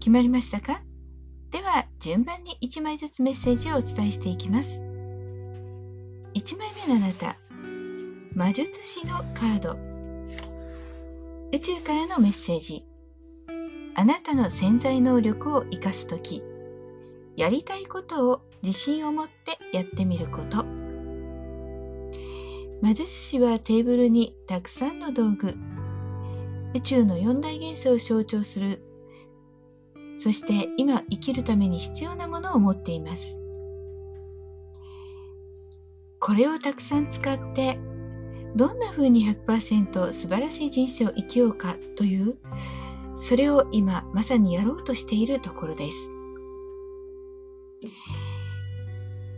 決まりましたか？では順番に1枚ずつメッセージをお伝えしていきます。1枚目のあなた魔術師のカード。宇宙からのメッセージ。あなたの潜在能力を生かす時。やりたいことを自信を持ってやってみること。魔術師はテーブルにたくさんの道具。宇宙の四大元素を象徴するそして今生きるために必要なものを持っています。これをたくさん使ってどんな風に100%素晴らしい人生を生きようかというそれを今まさにやろうとしているところです。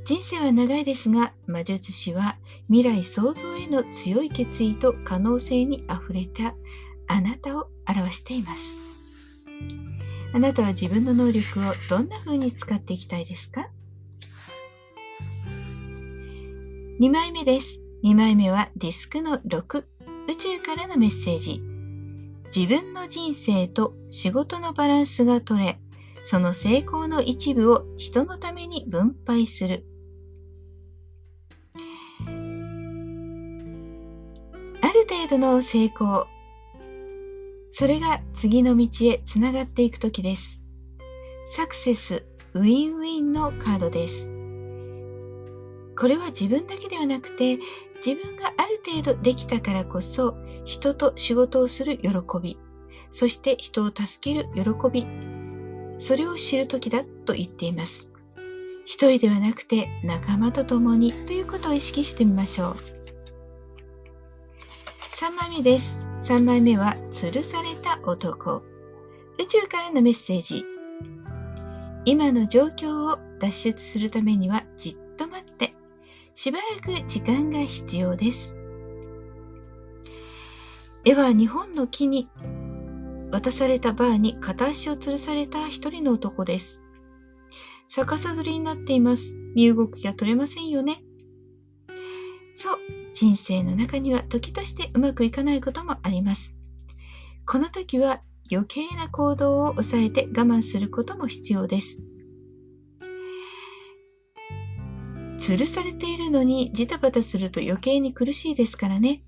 人生は長いですが魔術師は未来創造への強い決意と可能性にあふれたあなたを表しています。あなたは自分の能力をどんな風に使っていきたいですか ?2 枚目です。2枚目はディスクの6宇宙からのメッセージ自分の人生と仕事のバランスが取れその成功の一部を人のために分配するある程度の成功それが次の道へつながっていく時です。サクセス、ウィンウィンのカードです。これは自分だけではなくて自分がある程度できたからこそ人と仕事をする喜び。そして人を助ける喜び。それを知る時だと言っています。一人ではなくて仲間と共にということを意識してみましょう。3枚目です。3枚目は吊るされた男。宇宙からのメッセージ。今の状況を脱出するためにはじっと待って。しばらく時間が必要です。絵は日本の木に渡されたバーに片足を吊るされた一人の男です。逆さずりになっています。身動きが取れませんよね。そう人生の中には時としてうまくいかないこともあります。この時は余計な行動を抑えて我慢することも必要です。吊るされているのにジタバタすると余計に苦しいですからね。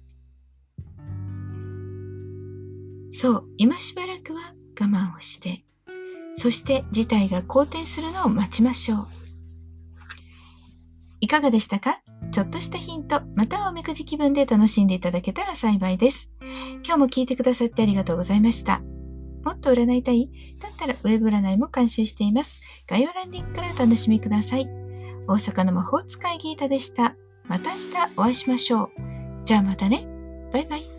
そう、今しばらくは我慢をして、そして事態が好転するのを待ちましょう。いかがでしたか？ちょっとしたヒント、またはおみくじ気分で楽しんでいただけたら幸いです。今日も聞いてくださってありがとうございました。もっと占いたい？だったらウェブ占いも監修しています。概要欄リンクからお楽しみください。大阪の魔法使いギータでした。また明日お会いしましょう。じゃあまたね。バイバイ。